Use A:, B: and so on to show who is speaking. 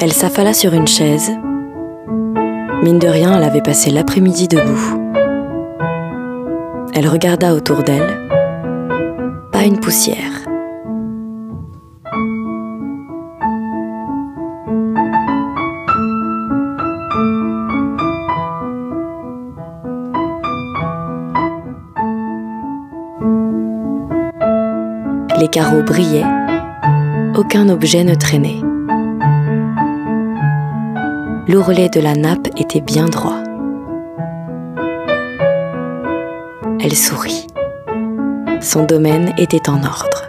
A: Elle s'affala sur une chaise. Mine de rien, elle avait passé l'après-midi debout. Elle regarda autour d'elle. Pas une poussière. Les carreaux brillaient, aucun objet ne traînait. L'ourlet de la nappe était bien droit. Elle sourit. Son domaine était en ordre.